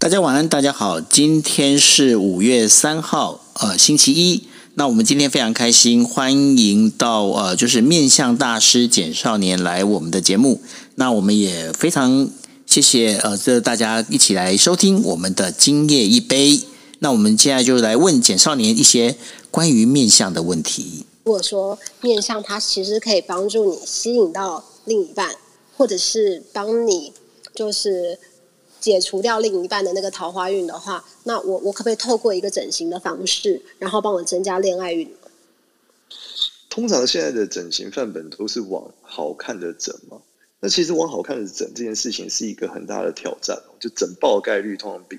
大家晚安，大家好，今天是五月三号，呃，星期一。那我们今天非常开心，欢迎到呃，就是面相大师简少年来我们的节目。那我们也非常谢谢呃，这大家一起来收听我们的今夜一杯。那我们现在就来问简少年一些关于面相的问题。如果说面相它其实可以帮助你吸引到另一半，或者是帮你就是解除掉另一半的那个桃花运的话，那我我可不可以透过一个整形的方式，然后帮我增加恋爱运？通常现在的整形范本都是往好看的整嘛，那其实往好看的整这件事情是一个很大的挑战哦，就整爆概率通常比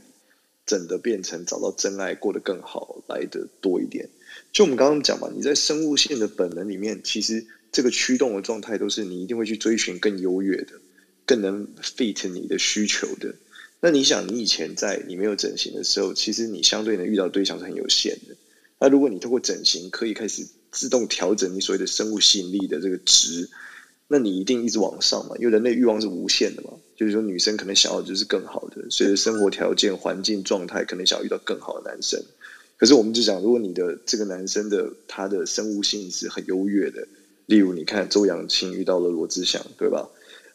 整的变成找到真爱过得更好来的多一点。就我们刚刚讲嘛，你在生物性的本能里面，其实这个驱动的状态都是你一定会去追寻更优越的、更能 fit 你的需求的。那你想，你以前在你没有整形的时候，其实你相对能遇到的对象是很有限的。那如果你通过整形可以开始自动调整你所谓的生物吸引力的这个值，那你一定一直往上嘛，因为人类欲望是无限的嘛。就是说，女生可能想要的就是更好的，随着生活条件、环境状态，可能想要遇到更好的男生。可是我们就讲，如果你的这个男生的他的生物性是很优越的，例如你看周扬青遇到了罗志祥，对吧？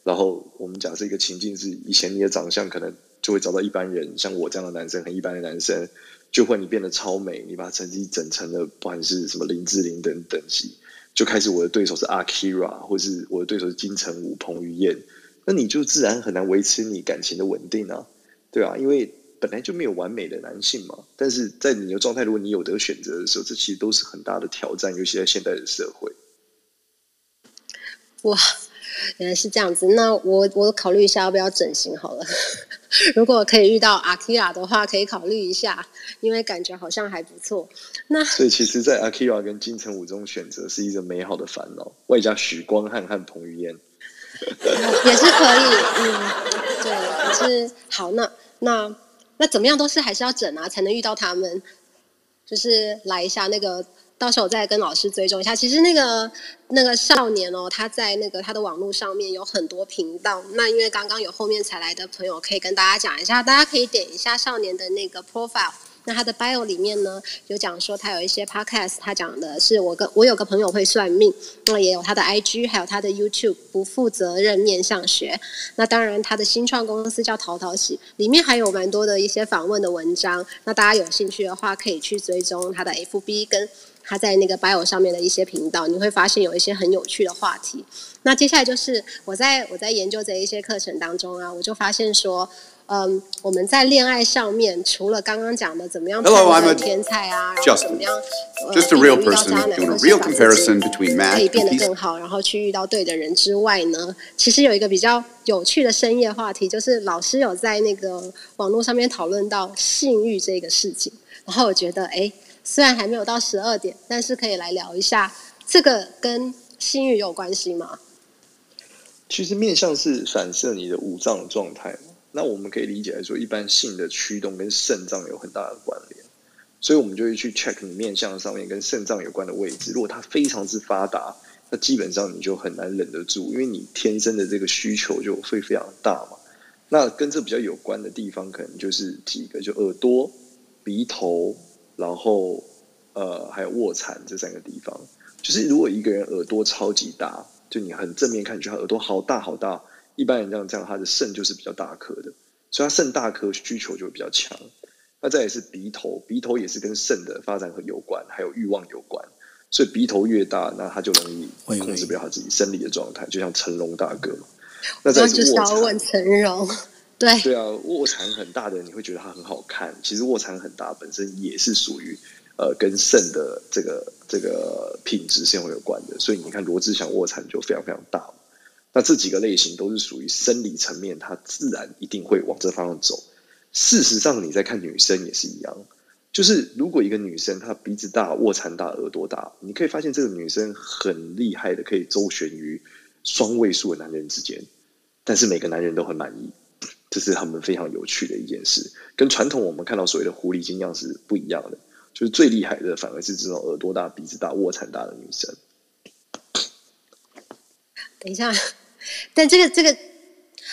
然后我们假设一个情境是，以前你的长相可能就会找到一般人，像我这样的男生，很一般的男生，就会你变得超美，你把成绩整成了不管是什么林志玲等等级，就开始我的对手是阿 Kira，或是我的对手是金城武、彭于晏，那你就自然很难维持你感情的稳定啊，对啊，因为本来就没有完美的男性嘛，但是在你的状态，如果你有得选择的时候，这其实都是很大的挑战，尤其在现代的社会。哇，原来是这样子。那我我考虑一下要不要整形好了。如果可以遇到阿 Kira 的话，可以考虑一下，因为感觉好像还不错。那所以其实，在阿 Kira 跟金城武中选择是一个美好的烦恼，外加许光汉和彭于晏 也是可以。嗯，对，可是好，那那那怎么样都是还是要整啊，才能遇到他们。就是来一下那个。到时候我再跟老师追踪一下。其实那个那个少年哦，他在那个他的网络上面有很多频道。那因为刚刚有后面才来的朋友，可以跟大家讲一下，大家可以点一下少年的那个 profile。那他的 bio 里面呢，有讲说他有一些 podcast，他讲的是我跟我有个朋友会算命，那也有他的 IG，还有他的 YouTube 不负责任面向学。那当然他的新创公司叫淘淘喜，里面还有蛮多的一些访问的文章。那大家有兴趣的话，可以去追踪他的 FB 跟。他在那个 bio 上面的一些频道，你会发现有一些很有趣的话题。那接下来就是我在我在研究这一些课程当中啊，我就发现说，嗯，我们在恋爱上面，除了刚刚讲的怎么样判断天才啊，然后怎么样呃遇到渣男，或是把自己可以变得更好，然后去遇到对的人之外呢，其实有一个比较有趣的深夜话题，就是老师有在那个网络上面讨论到性欲这个事情，然后我觉得哎。虽然还没有到十二点，但是可以来聊一下这个跟性欲有关系吗？其实面相是反射你的五脏状态，那我们可以理解来说，一般性的驱动跟肾脏有很大的关联，所以我们就会去 check 你面相上面跟肾脏有关的位置。如果它非常之发达，那基本上你就很难忍得住，因为你天生的这个需求就会非常大嘛。那跟这比较有关的地方，可能就是几个，就耳朵、鼻头。然后，呃，还有卧蚕这三个地方，就是如果一个人耳朵超级大，就你很正面看，觉得他耳朵好大好大，一般人这样这样，他的肾就是比较大颗的，所以他肾大颗需求就会比较强。那再也是鼻头，鼻头也是跟肾的发展和有关，还有欲望有关，所以鼻头越大，那他就容易控制不了他自己生理的状态，就像成龙大哥嘛。那再是卧蚕，成龙。对对啊，卧蚕很大的你会觉得它很好看。其实卧蚕很大本身也是属于呃跟肾的这个这个品质是有关的。所以你看罗志祥卧蚕就非常非常大。那这几个类型都是属于生理层面，它自然一定会往这方向走。事实上你在看女生也是一样，就是如果一个女生她鼻子大、卧蚕大、耳朵大，你可以发现这个女生很厉害的，可以周旋于双位数的男人之间，但是每个男人都很满意。这是他们非常有趣的一件事，跟传统我们看到所谓的狐狸精样是不一样的。就是最厉害的反而是这种耳朵大、鼻子大、卧蚕大的女生。等一下，但这个这个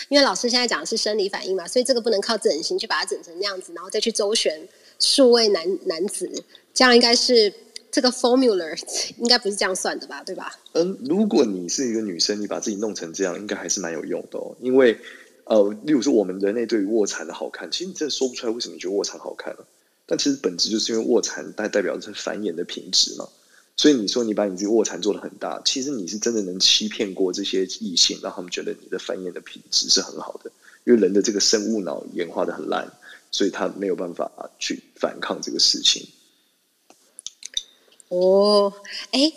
因为老师现在讲的是生理反应嘛，所以这个不能靠整形去把它整成那样子，然后再去周旋数位男男子，这样应该是这个 formula 应该不是这样算的吧？对吧？嗯，如果你是一个女生，你把自己弄成这样，应该还是蛮有用的哦。因为呃，例如说我们人类对于卧蚕的好看，其实你真的说不出来为什么你觉得卧蚕好看了，但其实本质就是因为卧蚕代代表的是繁衍的品质嘛。所以你说你把你这个卧蚕做的很大，其实你是真的能欺骗过这些异性，让他们觉得你的繁衍的品质是很好的。因为人的这个生物脑演化的很烂，所以他没有办法去反抗这个事情。哦，哎，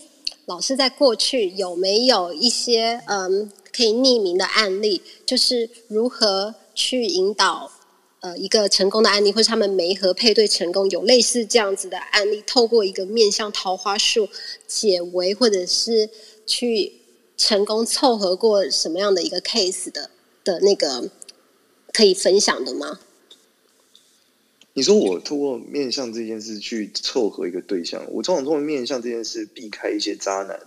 老师在过去有没有一些嗯可以匿名的案例，就是如何去引导？呃，一个成功的案例，或者他们媒合配对成功，有类似这样子的案例，透过一个面向桃花树解围，或者是去成功凑合过什么样的一个 case 的的那个可以分享的吗？你说我透过面向这件事去凑合一个对象，我通常通过面向这件事避开一些渣男，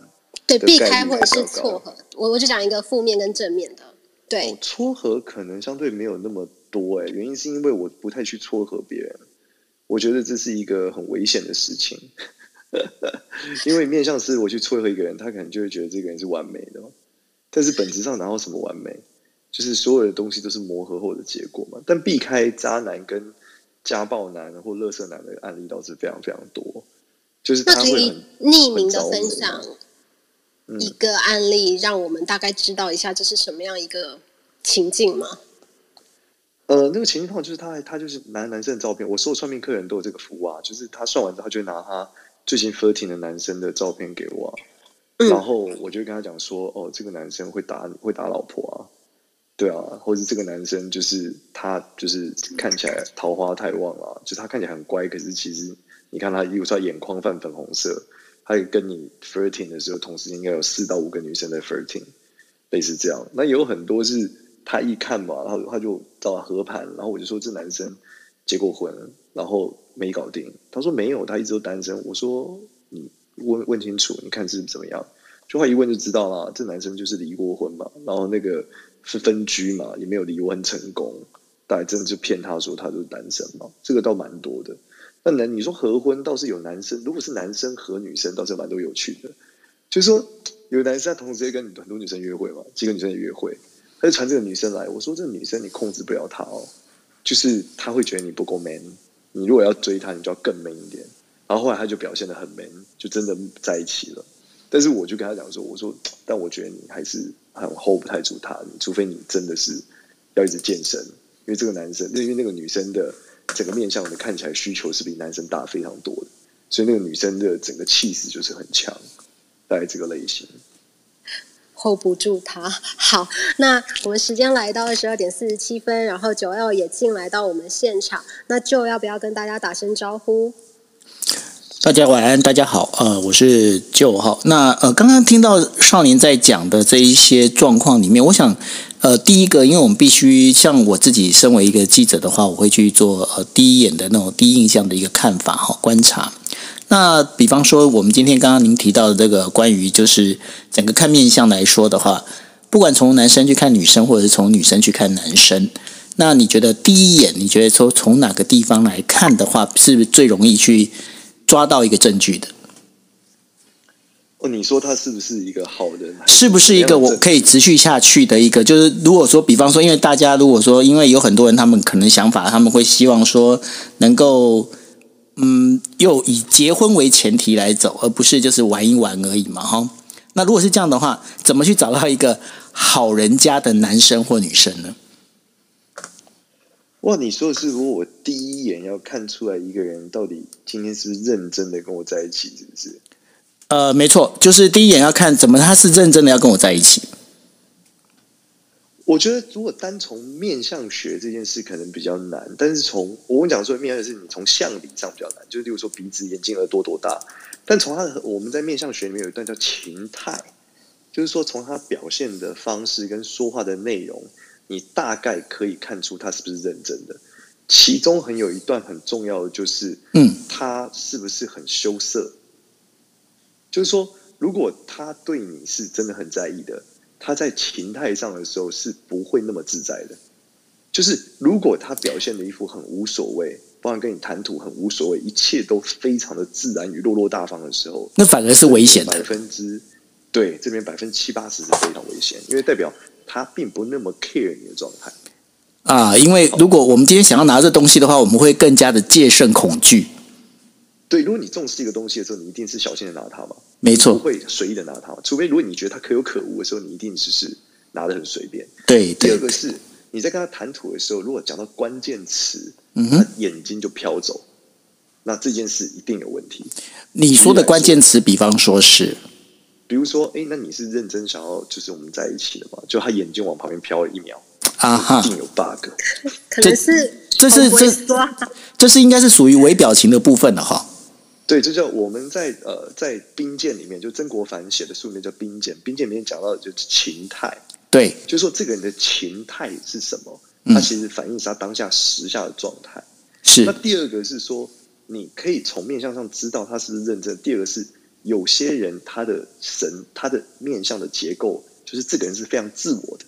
对，避开或者是撮合。我我就讲一个负面跟正面的，对，撮合可能相对没有那么。多哎，原因是因为我不太去撮合别人，我觉得这是一个很危险的事情。因为面向是我去撮合一个人，他可能就会觉得这个人是完美的，但是本质上哪有什么完美？就是所有的东西都是磨合后的结果嘛。但避开渣男跟家暴男或乐色男的案例倒是非常非常多，就是他会很匿名的分享一个案例，让我们大概知道一下这是什么样一个情境吗？呃，那个情况就是他，他就是男男生的照片。我所有算命客人都有这个服务啊，就是他算完之后，他就拿他最近 flirting 的男生的照片给我，然后我就跟他讲说，哦，这个男生会打会打老婆啊，对啊，或者这个男生就是他就是看起来桃花太旺了，就他看起来很乖，可是其实你看他，比如说眼眶泛粉红色，他跟你 flirting 的时候，同时应该有四到五个女生在 flirting，类似这样。那有很多是。他一看嘛，然后他就找合盘，然后我就说这男生结过婚，然后没搞定。他说没有，他一直都单身。我说你问问清楚，你看是怎么样？就他一问就知道了，这男生就是离过婚嘛，然后那个是分居嘛，也没有离婚成功，大概真的就骗他说他就是单身嘛，这个倒蛮多的。那男你说合婚倒是有男生，如果是男生和女生倒是蛮多有趣的，就是说有男生他同时也跟很多女生约会嘛，几个女生也约会。他就传这个女生来，我说这个女生你控制不了她哦，就是他会觉得你不够 man，你如果要追她，你就要更 man 一点。然后后来他就表现的很 man，就真的在一起了。但是我就跟他讲说，我说但我觉得你还是很 hold 不太住他，除非你真的是要一直健身，因为这个男生，因为那个女生的整个面相的看起来需求是比男生大非常多的，所以那个女生的整个气势就是很强，大概这个类型。hold 不住他。好，那我们时间来到二十二点四十七分，然后九 L 也进来到我们现场，那就要不要跟大家打声招呼？大家晚安，大家好，呃，我是九号。那呃，刚刚听到少年在讲的这一些状况里面，我想，呃，第一个，因为我们必须像我自己身为一个记者的话，我会去做呃第一眼的那种第一印象的一个看法哈，观察。那比方说，我们今天刚刚您提到的这个关于就是整个看面相来说的话，不管从男生去看女生，或者是从女生去看男生，那你觉得第一眼，你觉得说从哪个地方来看的话，是不是最容易去抓到一个证据的？哦，你说他是不是一个好人？是不是一个我可以持续下去的一个？就是如果说，比方说，因为大家如果说，因为有很多人，他们可能想法，他们会希望说能够。嗯，又以结婚为前提来走，而不是就是玩一玩而已嘛，哈。那如果是这样的话，怎么去找到一个好人家的男生或女生呢？哇，你说的是，如果我第一眼要看出来一个人到底今天是不是认真的跟我在一起，是不是？呃，没错，就是第一眼要看怎么他是认真的要跟我在一起。我觉得，如果单从面相学这件事可能比较难，但是从我们讲说面相是你从相理上比较难，就是例如说鼻子、眼睛、耳朵多大。但从他的我们在面相学里面有一段叫情态，就是说从他表现的方式跟说话的内容，你大概可以看出他是不是认真的。其中很有一段很重要的就是，嗯，他是不是很羞涩？就是说，如果他对你是真的很在意的。他在情态上的时候是不会那么自在的。就是如果他表现的一副很无所谓，包含跟你谈吐很无所谓，一切都非常的自然与落落大方的时候，那反而是危险的。百分之对这边百分之七八十是非常危险，因为代表他并不那么 care 你的状态啊。因为如果我们今天想要拿这东西的话，我们会更加的戒慎恐惧。对，如果你重视一个东西的时候，你一定是小心的拿它嘛，没错，不会随意的拿它。除非如果你觉得它可有可无的时候，你一定只是拿的很随便。对，第二个是。你在跟他谈吐的时候，如果讲到关键词，他眼睛就飘走，那这件事一定有问题。你说的关键词，比方说是，比如说，哎，那你是认真想要就是我们在一起的吗？就他眼睛往旁边飘了一秒，啊哈，一定有 bug。可能是这是这这是应该是属于微表情的部分了哈。对，这叫我们在呃在兵谏里面，就曾国藩写的书里面叫兵谏，兵谏里面讲到的就是情态。对，就是说这个人的情态是什么？他其实反映是他当下时下的状态。是。那第二个是说，你可以从面相上知道他是不是认真。第二个是，有些人他的神，他的面相的结构，就是这个人是非常自我的。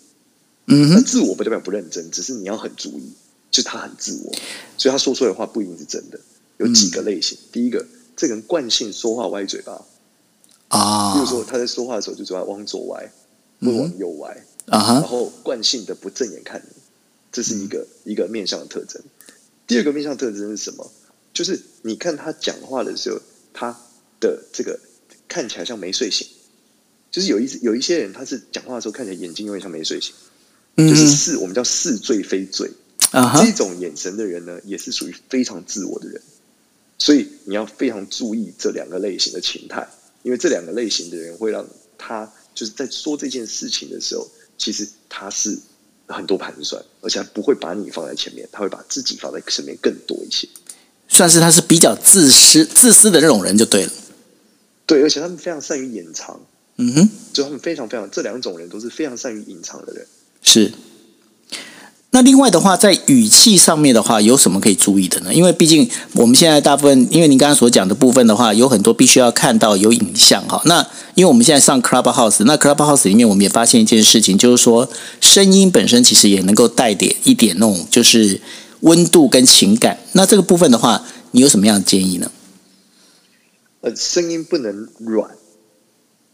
嗯那自我不代表不认真，只是你要很注意，就他很自我，所以他说出来的话不一定是真的。有几个类型，第一个，这个人惯性说话歪嘴巴啊，比如说他在说话的时候就嘴巴往左歪，会往右歪。啊然后惯性的不正眼看你，这是一个一个面相的特征。第二个面相特征是什么？就是你看他讲话的时候，他的这个看起来像没睡醒。就是有一有一些人，他是讲话的时候看起来眼睛有点像没睡醒，就是似我们叫似醉非醉啊。这种眼神的人呢，也是属于非常自我的人。所以你要非常注意这两个类型的情态，因为这两个类型的人会让他就是在说这件事情的时候。其实他是很多盘算，而且他不会把你放在前面，他会把自己放在身边更多一些。算是他是比较自私、自私的那种人就对了。对，而且他们非常善于隐藏。嗯哼，就他们非常非常这两种人都是非常善于隐藏的人。是。那另外的话，在语气上面的话，有什么可以注意的呢？因为毕竟我们现在大部分，因为您刚刚所讲的部分的话，有很多必须要看到有影像哈。那因为我们现在上 Clubhouse，那 Clubhouse 里面我们也发现一件事情，就是说声音本身其实也能够带点一点那种就是温度跟情感。那这个部分的话，你有什么样的建议呢？呃，声音不能软。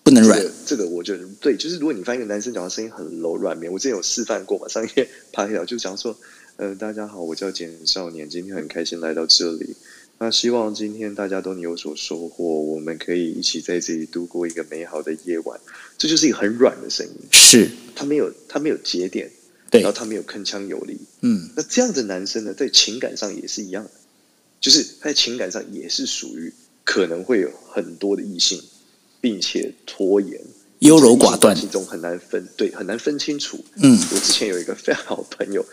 不能软，这个我觉得对，就是如果你发现一个男生讲话声音很柔软绵，我之前有示范过嘛，上一天拍条就讲说，呃，大家好，我叫简少年，今天很开心来到这里，那希望今天大家都能有所收获，我们可以一起在这里度过一个美好的夜晚，这就是一个很软的声音，是，他没有他没有节点，对，然后他没有铿锵有力，嗯，那这样的男生呢，在情感上也是一样的，就是他在情感上也是属于可能会有很多的异性。并且拖延、优柔寡断，其中很难分对，很难分清楚。嗯，我之前有一个非常好的朋友，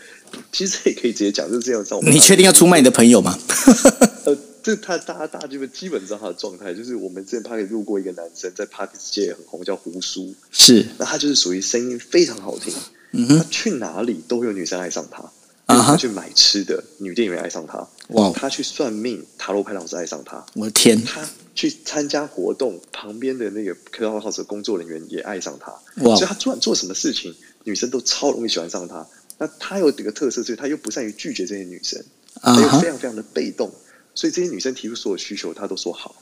其实也可以直接讲，就是这样。你确定要出卖你的朋友吗？呃，这他大家大家基本基本知道他的状态，就是我们之前 party 路过一个男生，在 party 界很红，叫胡叔。是，那他就是属于声音非常好听，嗯他去哪里都会有女生爱上他。啊，他去买吃的，女店员爱上他。哇，他去算命，塔罗牌老师爱上他。我的天，他。去参加活动，旁边的那个 Clubhouse 的工作人员也爱上他，哇所以他不管做什么事情，女生都超容易喜欢上他。那他有几个特色，所以他又不善于拒绝这些女生，他又非常非常的被动，所以这些女生提出所有需求，他都说好。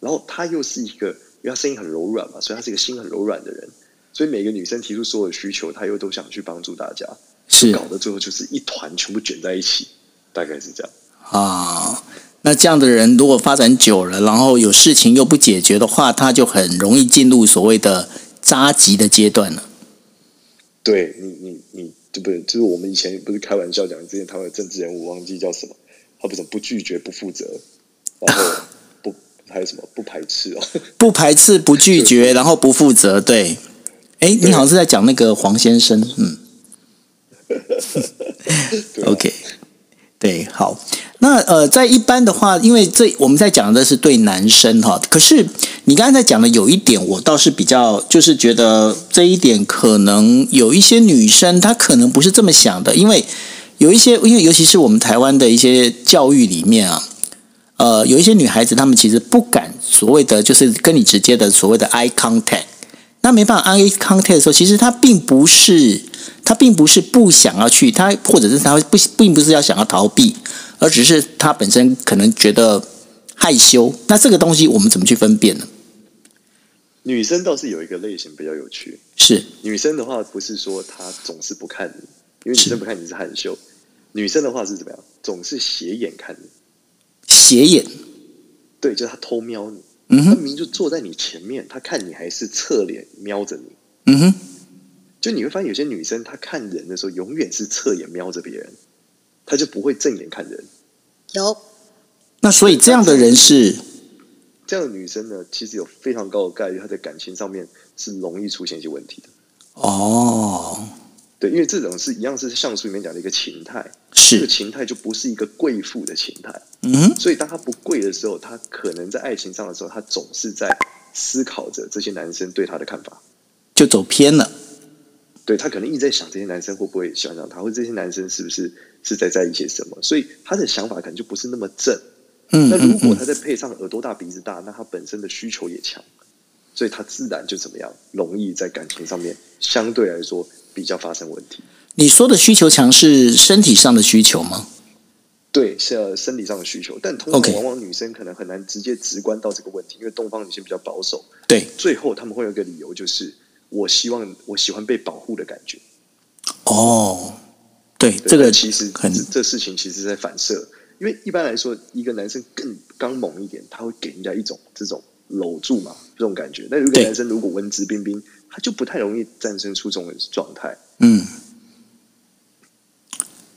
然后他又是一个，因为他声音很柔软嘛，所以他是一个心很柔软的人，所以每个女生提出所有需求，他又都想去帮助大家，是搞得最后就是一团全部卷在一起，大概是这样啊。那这样的人如果发展久了，然后有事情又不解决的话，他就很容易进入所谓的扎急的阶段了。对你，你，你，对不对？就是我们以前不是开玩笑讲，之前台湾的政治人物忘记叫什么，他不是不拒绝、不负责，然后不还有什么不排斥哦？不排斥、不拒绝，然后不负责。对，哎，你好像是在讲那个黄先生，嗯。OK。对，好，那呃，在一般的话，因为这我们在讲的是对男生哈，可是你刚才讲的有一点，我倒是比较就是觉得这一点可能有一些女生她可能不是这么想的，因为有一些，因为尤其是我们台湾的一些教育里面啊，呃，有一些女孩子她们其实不敢所谓的就是跟你直接的所谓的 eye contact，那没办法 eye contact 的时候，其实她并不是他并不是不想要去，他或者是他不并不是要想要逃避，而只是他本身可能觉得害羞。那这个东西我们怎么去分辨呢？女生倒是有一个类型比较有趣，是女生的话不是说她总是不看你，因为女生不看你是害羞，女生的话是怎么样？总是斜眼看你，斜眼，对，就是她偷瞄你。嗯哼，她明明就坐在你前面，她看你还是侧脸瞄着你。嗯哼，就你会发现有些女生她看人的时候永远是侧眼瞄着别人，她就不会正眼看人。有那所以这样的人是这样的女生呢，其实有非常高的概率她在感情上面是容易出现一些问题的。哦，对，因为这种是一样是像书里面讲的一个情态，是这个，情态就不是一个贵妇的情态。嗯，所以当她不贵的时候，她可能在爱情上的时候，她总是在思考着这些男生对她的看法。就走偏了。对他可能一直在想这些男生会不会喜欢上他，或者这些男生是不是是在在意些什么，所以他的想法可能就不是那么正。嗯那如果他再配上耳朵大鼻子大，那他本身的需求也强，所以他自然就怎么样，容易在感情上面相对来说比较发生问题。你说的需求强是身体上的需求吗？对，是呃生理上的需求，但通常往往女生可能很难直接直观到这个问题，因为东方女性比较保守，对，最后他们会有一个理由，就是我希望我喜欢被保护的感觉。哦，对，对这个其实很这这事情其实在反射，因为一般来说，一个男生更刚猛一点，他会给人家一种这种搂住嘛这种感觉。但如果对男生如果文质彬彬，他就不太容易战胜出这种状态。嗯，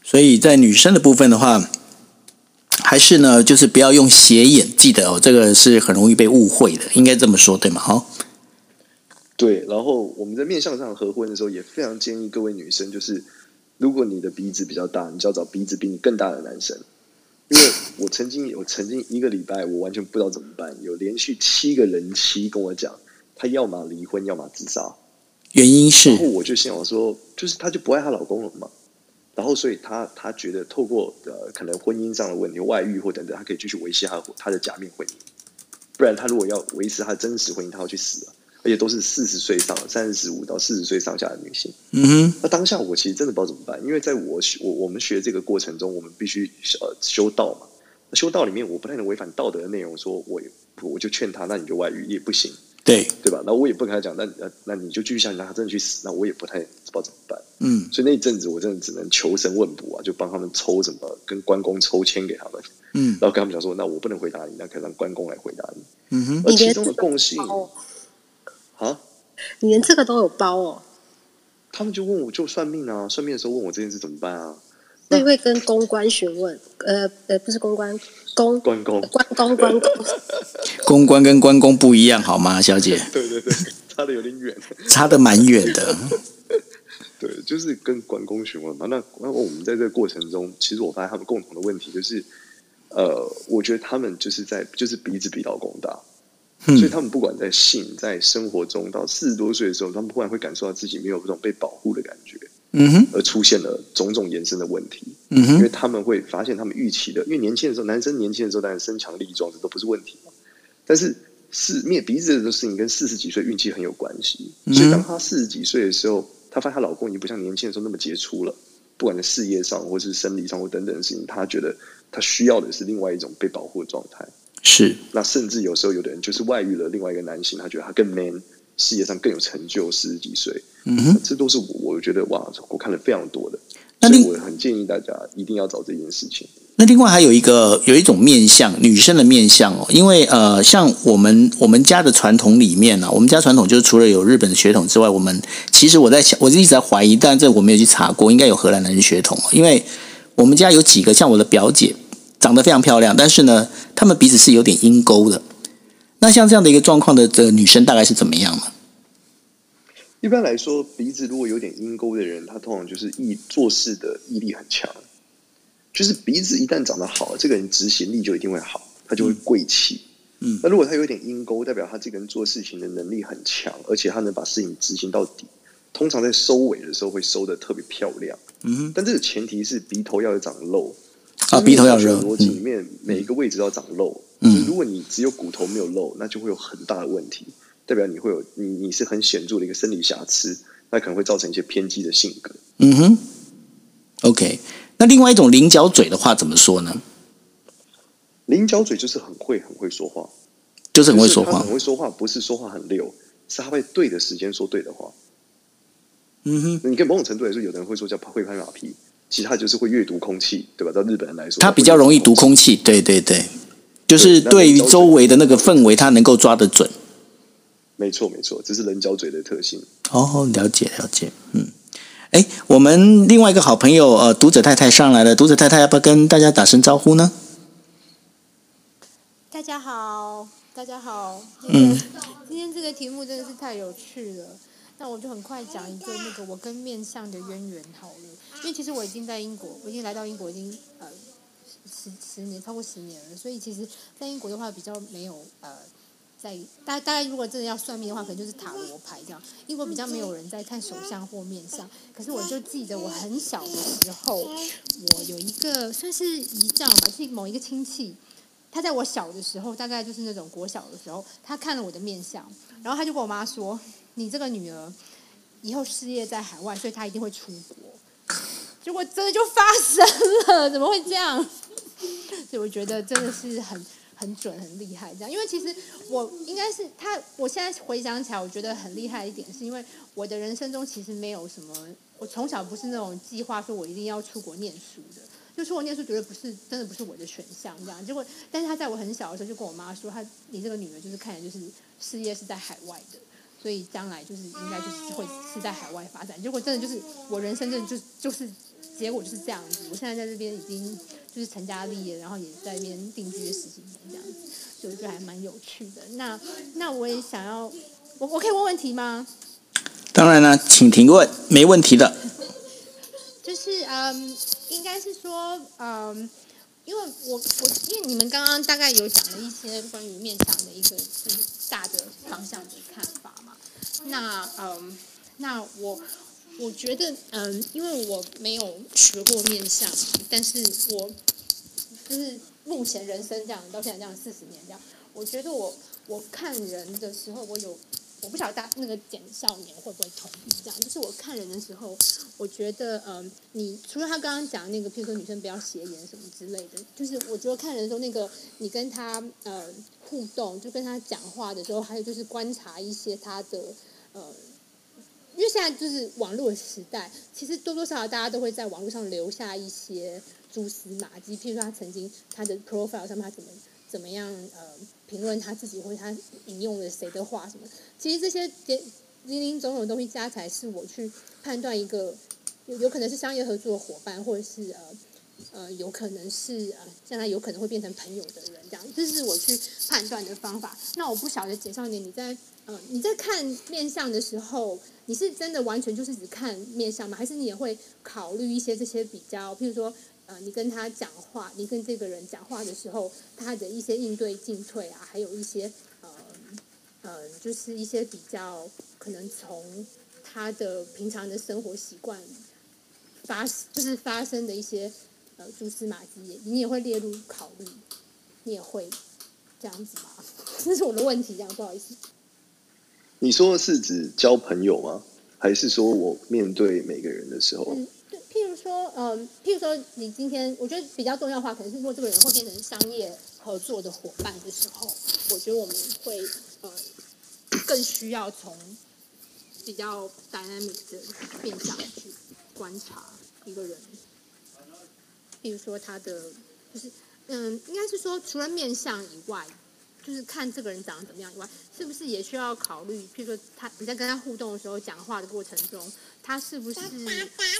所以在女生的部分的话，还是呢，就是不要用斜眼，记得哦，这个是很容易被误会的，应该这么说对吗？哈，对，然后我们在面相上合婚的时候，也非常建议各位女生，就是如果你的鼻子比较大，你就要找鼻子比你更大的男生。因为我曾经有曾经一个礼拜，我完全不知道怎么办，有连续七个人妻跟我讲，她要么离婚，要么自杀。原因是然后我就心想说，就是她就不爱她老公了嘛。然后所以她她觉得透过呃可能婚姻上的问题、外遇或等等，她可以继续维系她她的假面婚姻。不然她如果要维持她的真实婚姻，她要去死了。而且都是四十岁上三十五到四十岁上下的女性。嗯哼，那当下我其实真的不知道怎么办，因为在我学我我们学这个过程中，我们必须呃修道嘛。那修道里面，我不太能违反道德的内容，说我我就劝他，那你就外遇也不行，对，对吧？那我也不跟他讲，那那那你就继续下去他，他真的去死，那我也不太不知道怎么办。嗯所以那一阵子我真的只能求神问卜啊，就帮他们抽什么，跟关公抽签给他们，嗯然后跟他们讲说，那我不能回答你，那可以让关公来回答你。嗯哼，而其中的共性哦，啊，你连这个都有包哦，他们就问我就算命啊，算命的时候问我这件事怎么办啊？所以会跟公关询问，呃呃，不是公关，公关公，关公关公，公关跟关公不一样好吗，小姐？对对对，差的有点远。差的蛮远的。对，就是跟关公询问嘛。那那我们在这个过程中，其实我发现他们共同的问题就是，呃，我觉得他们就是在就是鼻子比老公大，嗯所以他们不管在性在生活中到四十多岁的时候，他们忽然会感受到自己没有这种被保护的感觉，嗯哼，而出现了种种延伸的问题。嗯哼因为，他们会发现他们预期的，因为年轻的时候，男生年轻的时候当然身强力壮，这都不是问题嘛。但是是灭鼻子这个事情跟四十几岁运气很有关系，嗯所以当她四十几岁的时候，她发现她老公已经不像年轻的时候那么杰出了，不管在事业上或是生理上或等等的事情，她觉得她需要的是另外一种被保护的状态。是那甚至有时候有的人就是外遇了另外一个男性，他觉得他更 man，事业上更有成就，四十几岁，嗯哼，这都是我我觉得哇，我看了非常多的，那另所以我很建议大家一定要找这件事情。那另外还有一个有一种面相，女生的面相哦，因为呃，像我们我们家的传统里面呢、我们家传统就是除了有日本的血统之外，我们其实我在想，我一直在怀疑，但这我没有去查过，应该有荷兰人血统哦，因为我们家有几个像我的表姐，长得非常漂亮，但是呢，他们鼻子是有点阴沟的。那像这样的一个状况的这个女生大概是怎么样呢？一般来说，鼻子如果有点阴沟的人，他通常就是毅做事的毅力很强。就是鼻子一旦长得好，这个人执行力就一定会好，他就会贵气。嗯那如果他有点阴沟，代表他这个人做事情的能力很强，而且他能把事情执行到底。通常在收尾的时候会收的特别漂亮，嗯哼，但这个前提是鼻头要有长肉。啊，鼻头要热，逻辑里嗯面每一个位置都要长肉。嗯就是如果你只有骨头没有肉，那就会有很大的问题。代表你会有你你是很显著的一个生理瑕疵，那可能会造成一些偏激的性格。嗯哼，OK。那另外一种菱角嘴的话怎么说呢？菱角嘴就是很会很会说话，就是很会说话很，会说话，不是说话很溜，是他会对的时间说对的话。嗯哼，你跟某种程度来说，有的人会说叫会拍马屁，其实他就是会阅读空气，对吧？到日本人来说，他比较容易读空气，对对对，就是对于周围的那个氛围，他能够抓得准。没错没错，这是人角嘴的特性。哦，了解了解，嗯，哎，我们另外一个好朋友呃，读者太太上来了，读者太太要不要跟大家打声招呼呢？大家好，大家好。嗯，今天这个题目真的是太有趣了。那我就很快讲一个那个我跟面相的渊源好了。因为其实我已经在英国，我已经来到英国已经呃十十年，超过十年了。所以其实，在英国的话比较没有呃，在大大概如果真的要算命的话，可能就是塔罗牌这样。英国比较没有人在看手相或面相。可是我就记得我很小的时候，我有一个算是姨丈吧，是某一个亲戚。他在我小的时候，大概就是那种国小的时候，他看了我的面相，然后他就跟我妈说：“你这个女儿以后事业在海外，所以她一定会出国。”结果真的就发生了，怎么会这样？所以我觉得真的是很很准、很厉害这样。因为其实我应该是他，我现在回想起来，我觉得很厉害一点，是因为我的人生中其实没有什么，我从小不是那种计划说我一定要出国念书的。就出国念书绝对不是真的不是我的选项，这样结果，但是他在我很小的时候就跟我妈说，他你这个女儿就是看起来就是事业是在海外的，所以将来就是应该就是会是在海外发展。结果真的就是我人生真的就就是结果就是这样子。我现在在这边已经就是成家立业，然后也在那边定居了十几年这样子，所以我觉得还蛮有趣的。那那我也想要，我我可以问问题吗？当然了，请提问，没问题的。就是嗯，应该是说嗯，因为我我因为你们刚刚大概有讲了一些关于面向的一个就是大的方向的看法嘛。那嗯，那我我觉得嗯，因为我没有学过面相，但是我就是目前人生这样到现在这样四十年这样，我觉得我我看人的时候，我有我不晓得大那个简少年会不会同意这样，就是我看人的时候，我觉得嗯，你除了他刚刚讲那个，譬如说女生不要斜眼什么之类的，就是我觉得看人的时候，那个你跟他呃互动，就跟他讲话的时候，还有就是观察一些他的呃。因为现在就是网络时代，其实多多少少大家都会在网络上留下一些蛛丝马迹，譬如说他曾经他的 profile 上面他怎么怎么样呃评论他自己，或者他引用了谁的话什么。其实这些零零零总总的东西加起来，是我去判断一个有有可能是商业合作伙伴，或者是呃呃有可能是呃将来有可能会变成朋友的人，这样这是我去判断的方法。那我不晓得简少年你在呃你在看面相的时候，你是真的完全就是只看面相吗？还是你也会考虑一些这些比较，譬如说？呃，你跟他讲话，你跟这个人讲话的时候，他的一些应对进退啊，还有一些呃呃，就是一些比较可能从他的平常的生活习惯发，就是发生的一些呃蛛丝马迹，你也会列入考虑，你也会这样子吗？这是我的问题，这样不好意思。你说的是指交朋友吗？还是说我面对每个人的时候？说，嗯，譬如说，你今天我觉得比较重要的话，可能是说这个人会变成商业合作的伙伴的时候，我觉得我们会呃更需要从比较 dynamic 的面向去观察一个人，譬如说他的就是嗯，应该是说除了面相以外。就是看这个人长得怎么样以外，是不是也需要考虑？譬如说，他你在跟他互动的时候，讲话的过程中，他是不是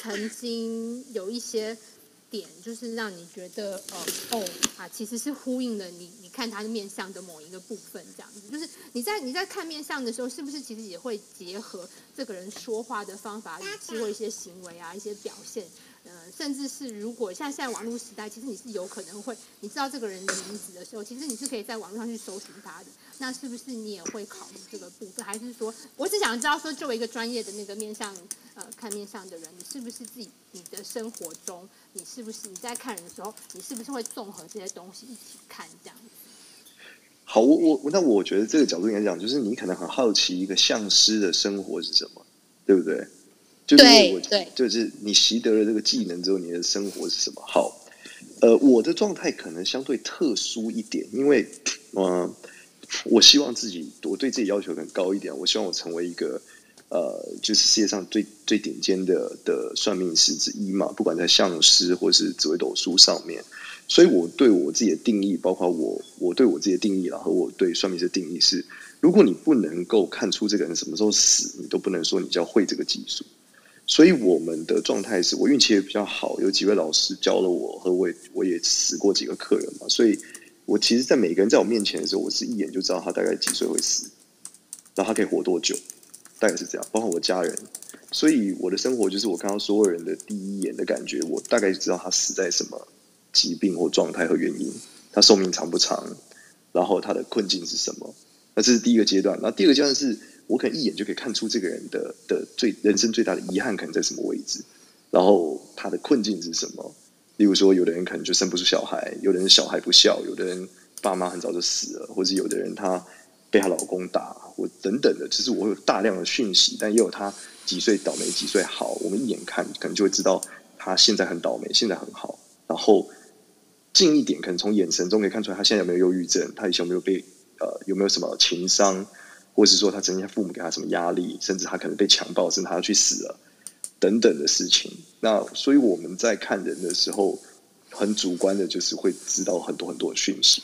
曾经有一些点，就是让你觉得，呃，哦啊，其实是呼应了你你看他的面相的某一个部分，这样子。就是你在你在看面相的时候，是不是其实也会结合这个人说话的方法、语气或一些行为啊、一些表现？呃，甚至是如果像现在网络时代，其实你是有可能会，你知道这个人的名字的时候，其实你是可以在网络上去搜寻他的。那是不是你也会考虑这个部分？还是说，我只想知道说，作为一个专业的那个面向呃看面相的人，你是不是自己你的生活中，你是不是你在看人的时候，你是不是会综合这些东西一起看这样子？好，我我那我觉得这个角度来讲，就是你可能很好奇一个相师的生活是什么，对不对？就是我对，就是你习得了这个技能之后，你的生活是什么？好，呃，我的状态可能相对特殊一点，因为嗯，我希望自己，我对自己要求更高一点，我希望我成为一个呃，就是世界上最最顶尖的的算命师之一嘛，不管在相师或是紫微斗数上面。所以，我对我自己的定义，包括我我对我自己的定义，然后我对算命师的定义是：如果你不能够看出这个人什么时候死，你都不能说你叫会这个技术。所以，我们的状态是我运气也比较好，有几位老师教了我，和我我也死过几个客人嘛。所以，我其实，在每个人在我面前的时候，我是一眼就知道他大概几岁会死，然后他可以活多久，大概是这样。包括我家人，所以我的生活就是我看到所有人的第一眼的感觉，我大概就知道他死在什么。疾病或状态和原因，他寿命长不长，然后他的困境是什么？那这是第一个阶段。那第二个阶段是我可能一眼就可以看出这个人的的最人生最大的遗憾可能在什么位置，然后他的困境是什么？例如说，有的人可能就生不出小孩，有的人小孩不孝，有的人爸妈很早就死了，或者有的人他被她老公打，或等等的。其实我有大量的讯息，但也有他几岁倒霉，几岁好。我们一眼看，可能就会知道他现在很倒霉，现在很好，然后。近一点，可能从眼神中可以看出来，他现在有没有忧郁症？他以前有没有被呃有没有什么情伤，或是说他曾经父母给他什么压力，甚至他可能被强暴，甚至他要去死了等等的事情。那所以我们在看人的时候，很主观的，就是会知道很多很多的讯息。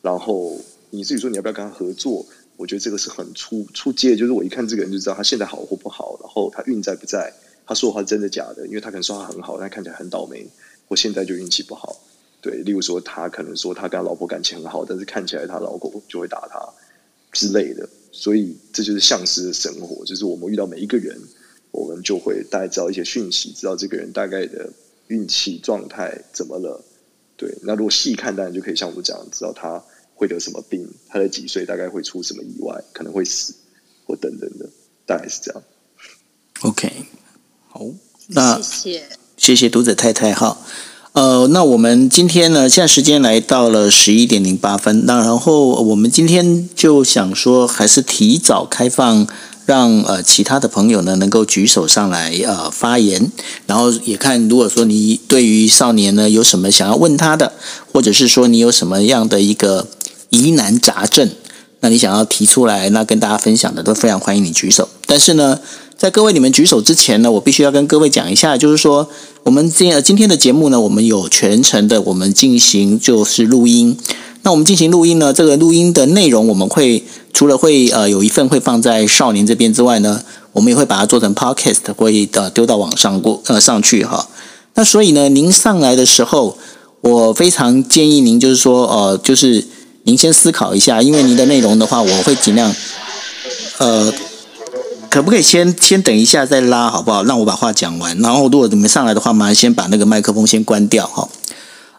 然后你自己说你要不要跟他合作？我觉得这个是很出出街，就是我一看这个人就知道他现在好或不好，然后他运在不在，他说的话真的假的？因为他可能说话很好，但看起来很倒霉，我现在就运气不好。对，例如说他可能说他跟他老婆感情很好，但是看起来他老公就会打他之类的，所以这就是相师的生活，就是我们遇到每一个人，我们就会大概知道一些讯息，知道这个人大概的运气状态怎么了。对，那如果细看，当然就可以像我讲，知道他会得什么病，他在几岁大概会出什么意外，可能会死或等等的，大概是这样。OK，好，那谢谢谢谢读者太太哈。呃，那我们今天呢？现在时间来到了十一点零八分。那然后我们今天就想说，还是提早开放，让呃其他的朋友呢能够举手上来呃发言。然后也看，如果说你对于少年呢有什么想要问他的，或者是说你有什么样的一个疑难杂症，那你想要提出来，那跟大家分享的都非常欢迎你举手。但是呢。在各位你们举手之前呢，我必须要跟各位讲一下，就是说我们今呃今天的节目呢，我们有全程的我们进行就是录音。那我们进行录音呢，这个录音的内容我们会除了会呃有一份会放在少年这边之外呢，我们也会把它做成 podcast，会呃丢到网上过呃上去哈。那所以呢，您上来的时候，我非常建议您就是说呃，就是您先思考一下，因为您的内容的话，我会尽量呃。可不可以先先等一下再拉好不好？让我把话讲完。然后如果你们上来的话，麻烦先把那个麦克风先关掉哈。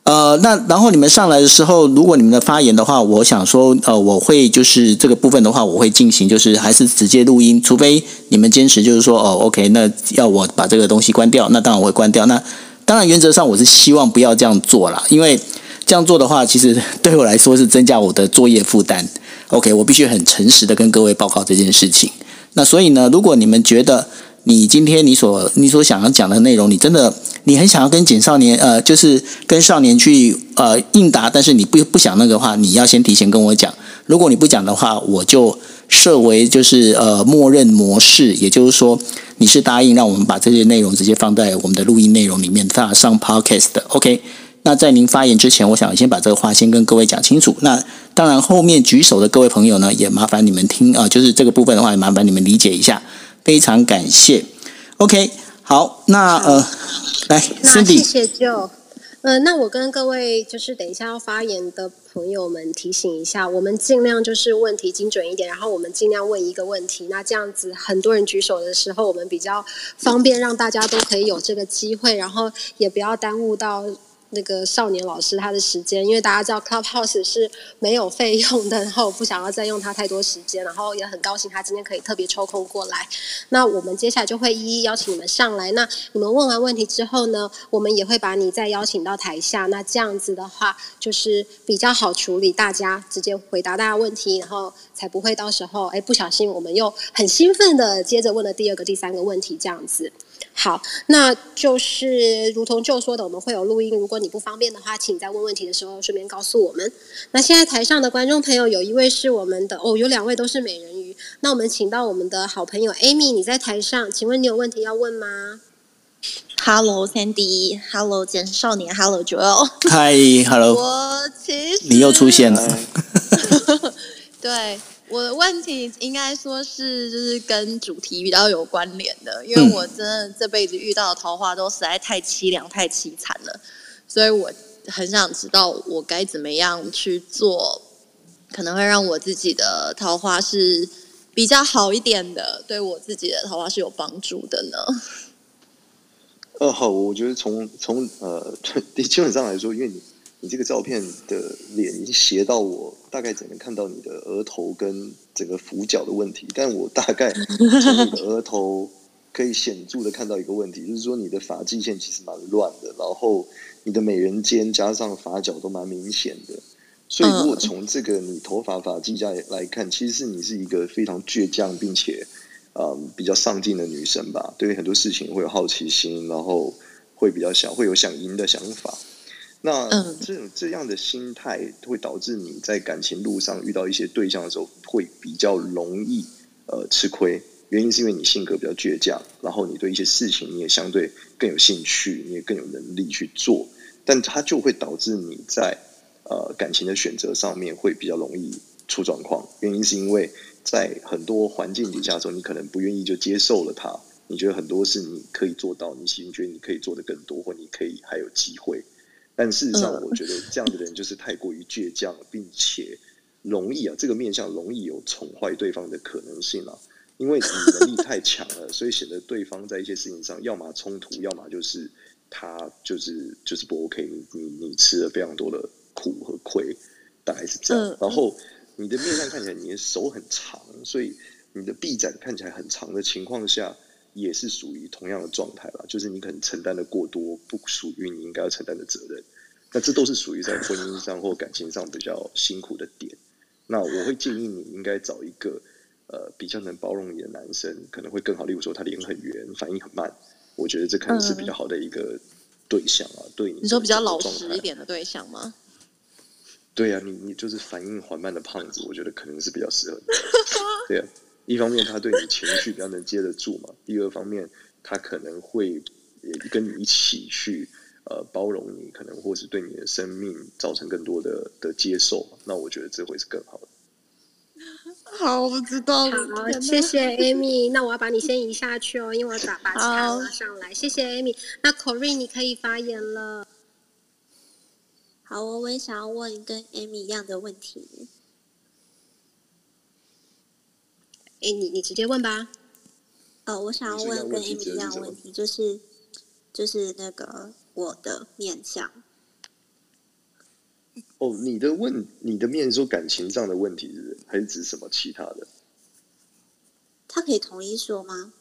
呃，那然后你们上来的时候，如果你们的发言的话，我想说，呃，我会就是这个部分的话，我会进行就是还是直接录音，除非你们坚持就是说，哦，OK，那要我把这个东西关掉，那当然我会关掉。那当然原则上我是希望不要这样做啦，因为这样做的话，其实对我来说是增加我的作业负担。OK，我必须很诚实的跟各位报告这件事情。那所以呢，如果你们觉得你今天你所你所想要讲的内容，你真的你很想要跟简少年呃，就是跟少年去呃应答，但是你不不想那个话，你要先提前跟我讲。如果你不讲的话，我就设为就是呃默认模式，也就是说你是答应让我们把这些内容直接放在我们的录音内容里面，发上 podcast。OK，那在您发言之前，我想先把这个话先跟各位讲清楚。那。当然，后面举手的各位朋友呢，也麻烦你们听啊，就是这个部分的话，也麻烦你们理解一下，非常感谢。OK，好，那呃，来，Cindy，谢谢 Joe。呃，那我跟各位就是等一下要发言的朋友们提醒一下，我们尽量就是问题精准一点，然后我们尽量问一个问题，那这样子很多人举手的时候，我们比较方便让大家都可以有这个机会，然后也不要耽误到。那个少年老师他的时间，因为大家知道 Clubhouse 是没有费用的，然后不想要再用他太多时间，然后也很高兴他今天可以特别抽空过来。那我们接下来就会一一邀请你们上来。那你们问完问题之后呢，我们也会把你再邀请到台下。那这样子的话，就是比较好处理，大家直接回答大家问题，然后才不会到时候哎不小心我们又很兴奋的接着问了第二个、第三个问题这样子。好，那就是如同就说的，我们会有录音。如果你不方便的话，请在问问题的时候顺便告诉我们。那现在台上的观众朋友，有一位是我们的哦，有两位都是美人鱼。那我们请到我们的好朋友 Amy，你在台上，请问你有问题要问吗？Hello Sandy，Hello 简少年，Hello Joel，嗨，Hello，我其实你又出现了，对。我的问题应该说是就是跟主题比较有关联的，因为我真的这辈子遇到的桃花都实在太凄凉、太凄惨了，所以我很想知道我该怎么样去做，可能会让我自己的桃花是比较好一点的，对我自己的桃花是有帮助的呢。呃，好，我觉得从从呃，基本上来说，因为你。你这个照片的脸已经斜到我大概只能看到你的额头跟整个俯角的问题，但我大概从你的额头可以显著的看到一个问题，就是说你的发际线其实蛮乱的，然后你的美人尖加上发角都蛮明显的，所以如果从这个你头发发际下来看，其实是你是一个非常倔强并且嗯比较上进的女生吧，对于很多事情会有好奇心，然后会比较想会有想赢的想法。那这种这样的心态会导致你在感情路上遇到一些对象的时候，会比较容易呃吃亏。原因是因为你性格比较倔强，然后你对一些事情你也相对更有兴趣，你也更有能力去做，但它就会导致你在呃感情的选择上面会比较容易出状况。原因是因为在很多环境底下的时候，你可能不愿意就接受了它，你觉得很多事你可以做到，你其实觉得你可以做的更多，或你可以还有机会。但事实上，我觉得这样的人就是太过于倔强，并且容易啊，这个面相容易有宠坏对方的可能性啊。因为你能力太强了，所以显得对方在一些事情上，要么冲突，要么就是他就是就是不 OK。你你你吃了非常多的苦和亏，大概是这样。然后你的面相看起来，你的手很长，所以你的臂展看起来很长的情况下。也是属于同样的状态吧，就是你可能承担的过多，不属于你应该要承担的责任。那这都是属于在婚姻上或感情上比较辛苦的点。那我会建议你应该找一个呃比较能包容你的男生，可能会更好。例如说他脸很圆，反应很慢，我觉得这可能是比较好的一个对象啊。对你说比较老实一点的对象吗？对啊，你你就是反应缓慢的胖子，我觉得可能是比较适合你。对啊。一方面他对你情绪比较能接得住嘛，第二方面他可能会跟你一起去呃包容你，可能或是对你的生命造成更多的的接受，那我觉得这会是更好的。好，我知道了。好，谢谢 Amy。那我要把你先移下去哦，因为我要把把卡拉上来。谢谢 Amy。那 Corinne 你可以发言了。好，我我也想要问跟 Amy 一样的问题。哎，你你直接问吧。哦，我想要问跟 Amy 一样的问题，就是就是那个我的面相。哦，你的问你的面说感情上的问题是还是指什么其他的？他可以统一说吗？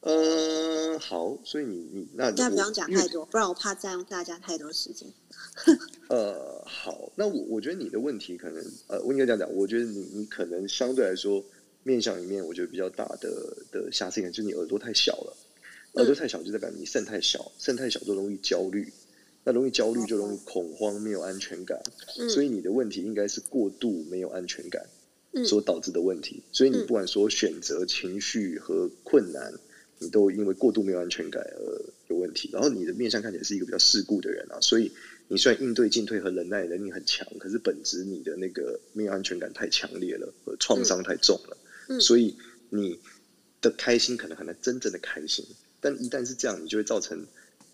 呃，好，所以你你那那不用讲太多，不然我怕占用大家太多时间。呃，好，那我我觉得你的问题可能呃，我应该这样讲，我觉得你你可能相对来说。面相里面，我觉得比较大的的瑕疵点就是你耳朵太小了，耳朵太小就代表你肾太小，肾太小就容易焦虑，那容易焦虑就容易恐慌，没有安全感，所以你的问题应该是过度没有安全感所导致的问题，所以你不管说选择、情绪和困难，你都因为过度没有安全感而有问题。然后你的面相看起来是一个比较世故的人啊，所以你虽然应对进退和忍耐能力很强，可是本质你的那个没有安全感太强烈了，和创伤太重了。所以你的开心可能很难真正的开心，但一旦是这样，你就会造成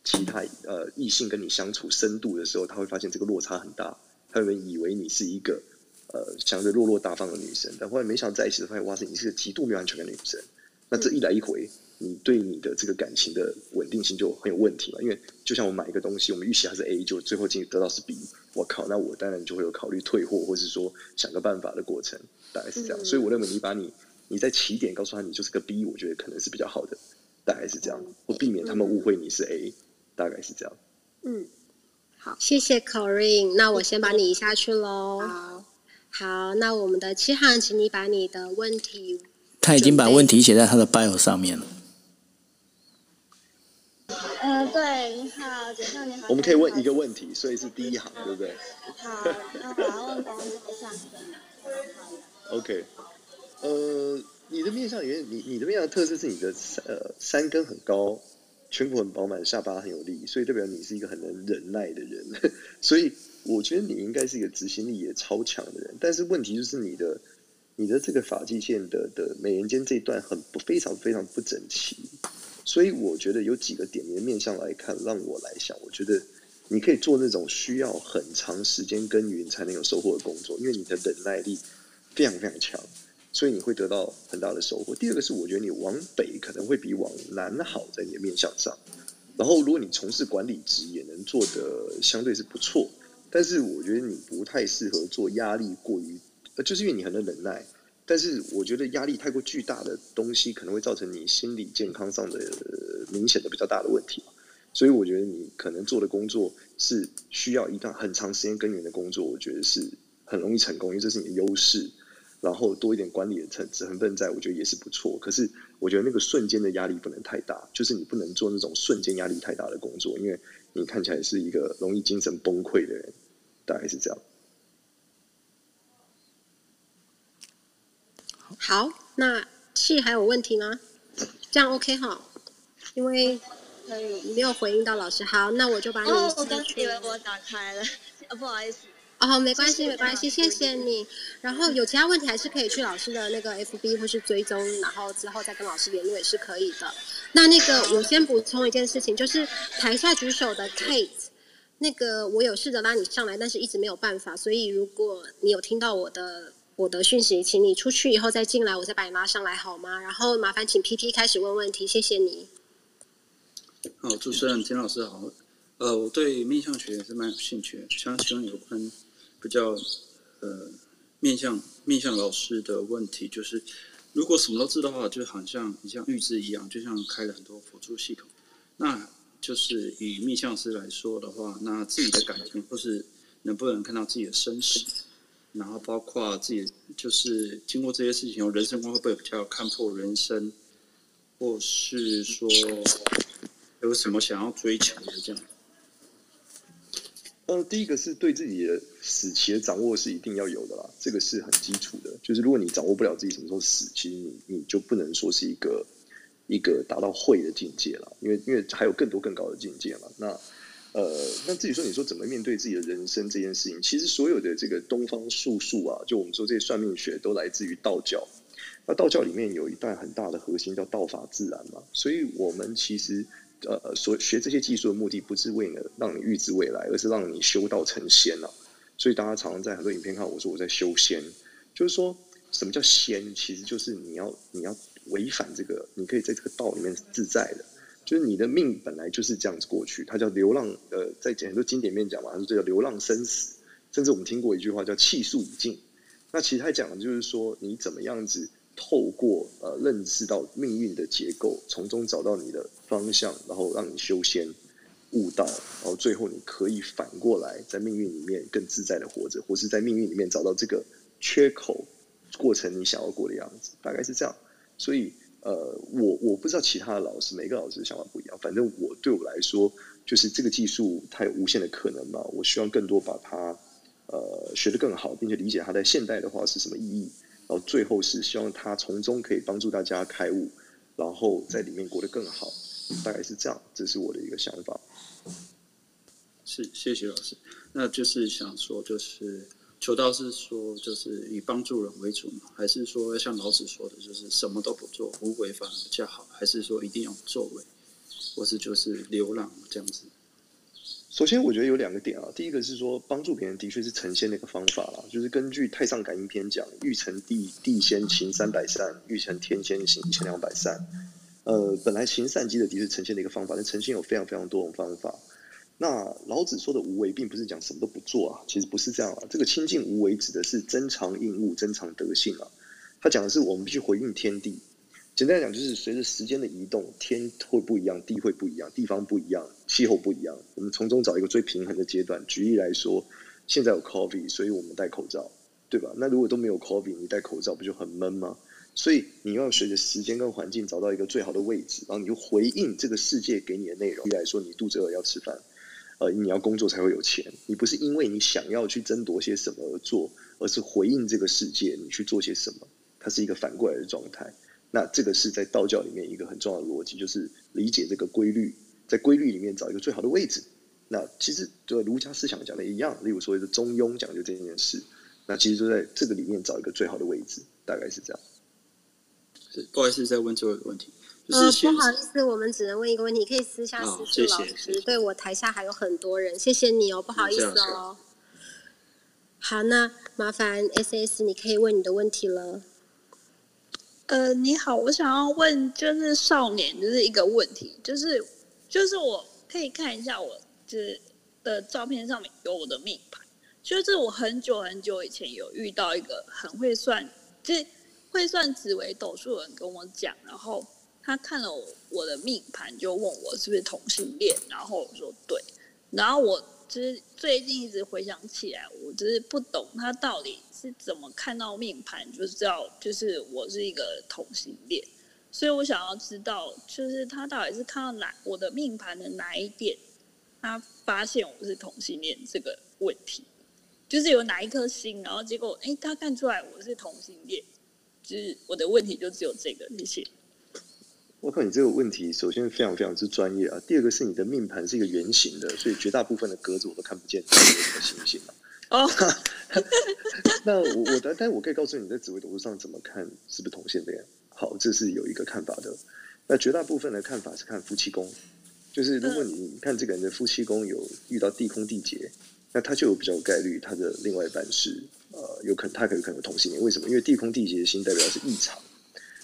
其他呃异性跟你相处深度的时候，他会发现这个落差很大，他会以为你是一个呃相对落落大方的女生，但后来没想到在一起的发现，哇塞，你是个极度没有安全感的女生。那这一来一回，你对你的这个感情的稳定性就很有问题嘛。因为就像我买一个东西，我们预期它是 A，就最后进得到是 B，我靠，那我当然就会有考虑退货，或是说想个办法的过程，大概是这样。所以我认为你把你你在起点告诉他你就是个 B，我觉得可能是比较好的，大概是这样，或避免他们误会你是 A，大概是这样。嗯，好，谢谢 Corinne，那我先把你移下去喽。好，好，那我们的七号，请你把你的问题，他已经把问题写在他的 bio 上面了。呃，对，你好，简少你好。我们可以问一个问题，所以是第一行，对不对？好，那我要问工作上的。OK，呃，你的面相里面，你你的面相特色是你的呃三根很高，颧骨很饱满，下巴很有力，所以代表你是一个很能忍耐的人。所以我觉得你应该是一个执行力也超强的人。但是问题就是你的你的这个发际线的的美人尖这一段很不非常非常不整齐，所以我觉得有几个点，你的面相来看，让我来想，我觉得你可以做那种需要很长时间耕耘才能有收获的工作，因为你的忍耐力非常非常强，所以你会得到很大的收获。第二个是，我觉得你往北可能会比往南好，在你的面相上。然后，如果你从事管理职，也能做的相对是不错。但是，我觉得你不太适合做压力过于，呃，就是因为你很能忍耐。但是，我觉得压力太过巨大的东西，可能会造成你心理健康上的、呃明显的比较大的问题。所以，我觉得你可能做的工作是需要一段很长时间耕耘的工作，我觉得是很容易成功，因为这是你的优势。然后多一点管理的成成分在，我觉得也是不错。可是我觉得那个瞬间的压力不能太大，就是你不能做那种瞬间压力太大的工作，因为你看起来是一个容易精神崩溃的人，大概是这样。好，那气还有问题吗？这样 OK 哈，因为没有回应到老师。好，那我就把你哦，我刚以为我打开了，呃，不好意思。哦，没关系，没关系，谢谢你。然后有其他问题还是可以去老师的那个 FB 或是追踪，然后之后再跟老师联络也是可以的。那那个我先补充一件事情，就是台下举手的 Kate，那个我有试着拉你上来，但是一直没有办法。所以如果你有听到我的我的讯息，请你出去以后再进来，我再把你拉上来好吗？然后麻烦请 PT 开始问问题，谢谢你。好，主持人田老师好。呃，我对面相学也是蛮有兴趣的，想请问有关比较呃面相面相老师的问题，就是如果什么都知道的话，就好像你像预知一样，就像开了很多辅助系统。那就是以面相师来说的话，那自己的感情或是能不能看到自己的生死，然后包括自己就是经过这些事情后，人生观会不会比较看破人生，或是说有什么想要追求的这样？呃，第一个是对自己的死期的掌握是一定要有的啦，这个是很基础的。就是如果你掌握不了自己什么时候死，其实你你就不能说是一个一个达到会的境界了，因为因为还有更多更高的境界嘛。那呃，那至于说你说怎么面对自己的人生这件事情，其实所有的这个东方术数啊，就我们说这些算命学都来自于道教。那道教里面有一段很大的核心叫道法自然嘛，所以我们其实呃所学这些技术的目的不是为了让你预知未来，而是让你修道成仙啊。所以大家常常在很多影片看我说我在修仙，就是说什么叫仙，其实就是你要你要违反这个，你可以在这个道里面自在的。就是你的命本来就是这样子过去，它叫流浪。呃，在很多经典面讲嘛，它说这叫流浪生死。甚至我们听过一句话叫气数已尽。那其实他讲的就是说，你怎么样子透过呃认识到命运的结构，从中找到你的方向，然后让你修仙悟道，然后最后你可以反过来在命运里面更自在的活着，或是在命运里面找到这个缺口，过成你想要过的样子，大概是这样。所以呃，我我不知道其他的老师，每个老师的想法不一样。反正我对我来说，就是这个技术它有无限的可能嘛。我希望更多把它呃学得更好，并且理解它在现代的话是什么意义。然后最后是希望他从中可以帮助大家开悟，然后在里面过得更好。大概是这样，这是我的一个想法。是，谢谢老师。那就是想说，就是求道是说，就是以帮助人为主嘛，还是说像老子说的，就是什么都不做，无为反而比较好，还是说一定要作为，或是就是流浪这样子？首先，我觉得有两个点啊。第一个是说，帮助别人的确是成仙的一个方法啦，就是根据《太上感应篇》讲：“欲成地地仙行三百善，欲成天仙行一千两百善。”呃，本来行善积的的确呈现的一个方法，但呈现有非常非常多种方法。那老子说的无为，并不是讲什么都不做啊，其实不是这样啊。这个清净无为指的是增长应物、增长德性啊。他讲的是我们必须回应天地。简单来讲，就是随着时间的移动，天会不一样，地会不一样，地方不一样，气候不一样。我们从中找一个最平衡的阶段。举例来说，现在有 COVID，所以我们戴口罩，对吧？那如果都没有 COVID，你戴口罩不就很闷吗？所以你要随着时间跟环境找到一个最好的位置，然后你就回应这个世界给你的内容。举例来说，你肚子饿要吃饭。呃，你要工作才会有钱，你不是因为你想要去争夺些什么而做，而是回应这个世界，你去做些什么，它是一个反过来的状态。那这个是在道教里面一个很重要的逻辑，就是理解这个规律，在规律里面找一个最好的位置。那其实就儒家思想讲的一样，例如所谓的中庸讲究这件事，那其实就在这个里面找一个最好的位置，大概是这样。是，不好意思，再问最后一个问题。呃，不好意思，我们只能问一个问题，可以私下私信老师。对我台下还有很多人，谢谢你哦，不好意思哦。好，那麻烦 S S，你可以问你的问题了。呃，你好，我想要问就是少年就是一个问题，就是就是我可以看一下我就是的照片上面有我的命盘，就是我很久很久以前有遇到一个很会算，就是会算紫微斗数的人跟我讲，然后。他看了我的命盘，就问我是不是同性恋，然后我说对，然后我就是最近一直回想起来，我就是不懂他到底是怎么看到命盘就知道就是我是一个同性恋，所以我想要知道，就是他到底是看到哪我的命盘的哪一点，他发现我是同性恋这个问题，就是有哪一颗星，然后结果哎他看出来我是同性恋，就是我的问题就只有这个，谢谢。我靠，你这个问题首先非常非常之专业啊。第二个是你的命盘是一个圆形的，所以绝大部分的格子我都看不见有什么星星啊。哦，那我我但但我可以告诉你在紫微斗数上怎么看是不是同性恋。好，这是有一个看法的。那绝大部分的看法是看夫妻宫，就是如果你看这个人的夫妻宫有遇到地空地劫，那他就有比较有概率他的另外一半是呃有可能他可有可能同性恋。为什么？因为地空地劫的星代表是异常。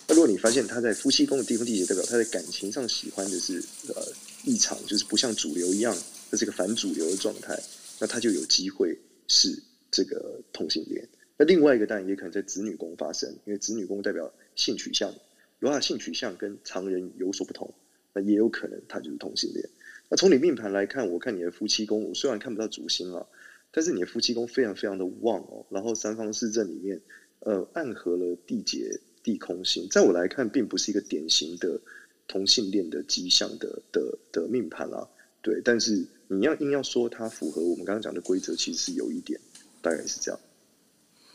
那如果你发现他在夫妻宫的地方地劫，代表他在感情上喜欢的是呃异常，就是不像主流一样，这是一个反主流的状态，那他就有机会是这个同性恋。那另外一个当然也可能在子女宫发生，因为子女宫代表性取向，如果他性取向跟常人有所不同，那也有可能他就是同性恋。那从你命盘来看，我看你的夫妻宫，我虽然看不到主星啊，但是你的夫妻宫非常非常的旺哦，然后三方四正里面呃暗合了地劫。地空星，在我来看，并不是一个典型的同性恋的迹象的的的命盘啊。对，但是你要硬要说它符合我们刚刚讲的规则，其实是有一点，大概是这样。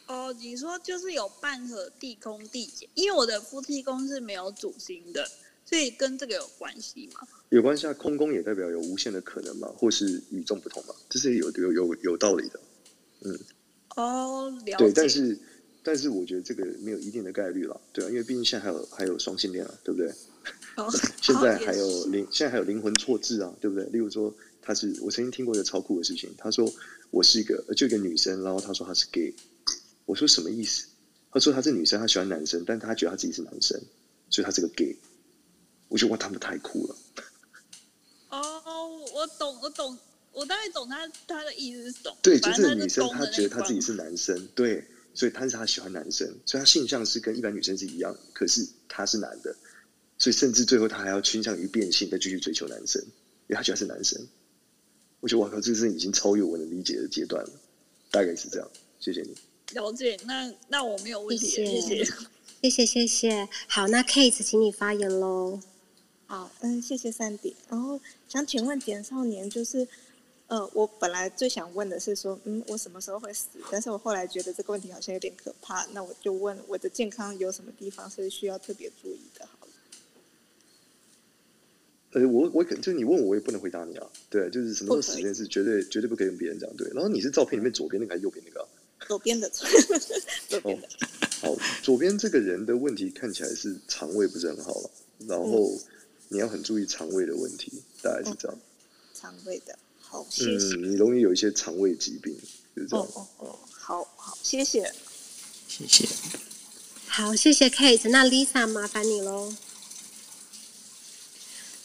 哦，你说就是有半合地空地劫，因为我的夫妻宫是没有主星的，所以跟这个有关系吗？有关系啊，空宫也代表有无限的可能嘛，或是与众不同嘛，这是有有有有道理的。嗯。哦，了解。对，但是。但是我觉得这个没有一定的概率了，对啊，因为毕竟现在还有还有双性恋啊，对不对？现在还有灵，现在还有灵魂错置啊，对不对？例如说，他是我曾经听过一个超酷的事情，他说我是一个就一个女生，然后他说他是 gay，我说什么意思？他说他是女生，他喜欢男生，但他觉得他自己是男生，所以他是个 gay。我觉得哇，他们太酷了。哦，我懂，我懂，我大概懂他他的意思是懂。对，就这个女生，她觉得她自己是男生，对。所以他是他喜欢男生，所以他性向是跟一般女生是一样，可是他是男的，所以甚至最后他还要倾向于变性，再继续追求男生，因为他觉得是男生。我觉得哇靠，这是已经超越我能理解的阶段了，大概是这样。谢谢你。了解，那那我没有问题，谢谢，谢谢，谢谢。好，那 Kate，请你发言喽。好，嗯，谢谢三弟。然后想请问简少年，就是。呃，我本来最想问的是说，嗯，我什么时候会死？但是我后来觉得这个问题好像有点可怕，那我就问我的健康有什么地方是需要特别注意的？好了。呃，我我可能就你问我，我也不能回答你啊。对，就是什么时候死这件事，绝对绝对不可以跟别人讲。对，然后你是照片里面左边那个还是右边那个？左边的，左边的。好，左边这个人的问题看起来是肠胃不是很好了，然后你要很注意肠胃的问题，大概是这样。肠胃的。好，谢谢。你容易有一些肠胃疾病，就是这样。哦哦哦，好好，谢谢，谢谢。好，谢谢 Kate。那 Lisa 麻烦你喽。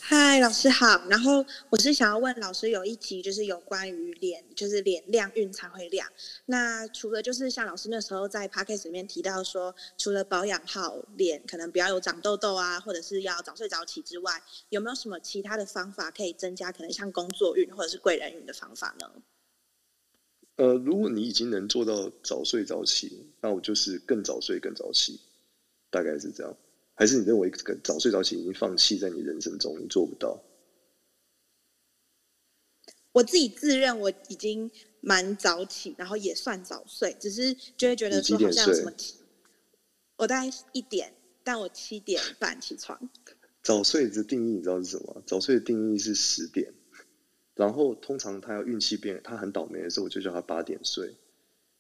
嗨，老师好。然后我是想要问老师，有一集就是有关于脸，就是脸亮运才会亮。那除了就是像老师那时候在 p a c k a g e 里面提到说，除了保养好脸，可能不要有长痘痘啊，或者是要早睡早起之外，有没有什么其他的方法可以增加可能像工作运或者是贵人运的方法呢？呃，如果你已经能做到早睡早起，那我就是更早睡更早起，大概是这样。还是你认为早睡早起已经放弃在你人生中，你做不到？我自己自认我已经蛮早起，然后也算早睡，只是就会觉得说好像什么，我大概一点，但我七点半起床。早睡的定义你知道是什么？早睡的定义是十点，然后通常他要运气变，他很倒霉的时候，我就叫他八点睡，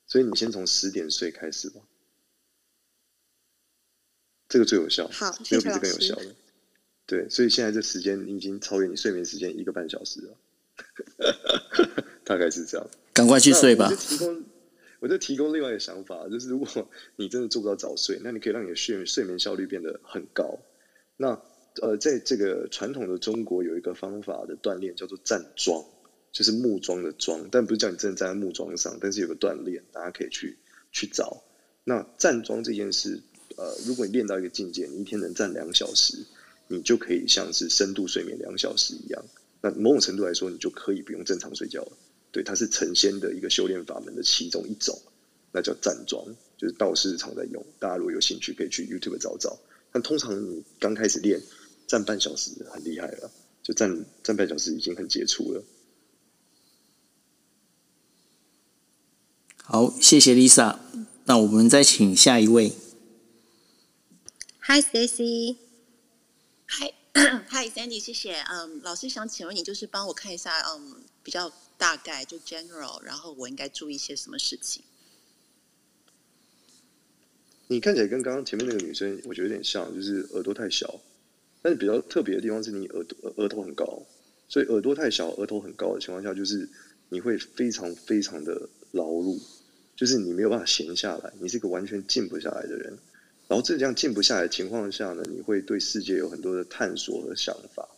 所以你先从十点睡开始吧。这个最有效，好，没有比这更有效的。对，所以现在这时间已经超越你睡眠时间一个半小时了，大概是这样。赶快去睡吧。我就提供，我就提供另外一个想法，就是如果你真的做不到早睡，那你可以让你的睡睡眠效率变得很高。那呃，在这个传统的中国有一个方法的锻炼叫做站桩，就是木桩的桩，但不是叫你真的站在木桩上，但是有个锻炼，大家可以去去找。那站桩这件事。呃，如果你练到一个境界，你一天能站两小时，你就可以像是深度睡眠两小时一样。那某种程度来说，你就可以不用正常睡觉了。对，它是成仙的一个修炼法门的其中一种，那叫站桩，就是道士常在用。大家如果有兴趣，可以去 YouTube 找找。但通常你刚开始练，站半小时很厉害了，就站站半小时已经很杰出了。好，谢谢 Lisa。那我们再请下一位。Hi Stacy，Hi Hi Sandy，谢谢。嗯，老师想请问你，就是帮我看一下，嗯，比较大概就 general，然后我应该注意一些什么事情？你看起来跟刚刚前面那个女生，我觉得有点像，就是耳朵太小。但是比较特别的地方是你耳朵额头很高，所以耳朵太小、额头很高的情况下，就是你会非常非常的劳碌，就是你没有办法闲下来，你是一个完全静不下来的人。然后这样静不下来的情况下呢，你会对世界有很多的探索和想法。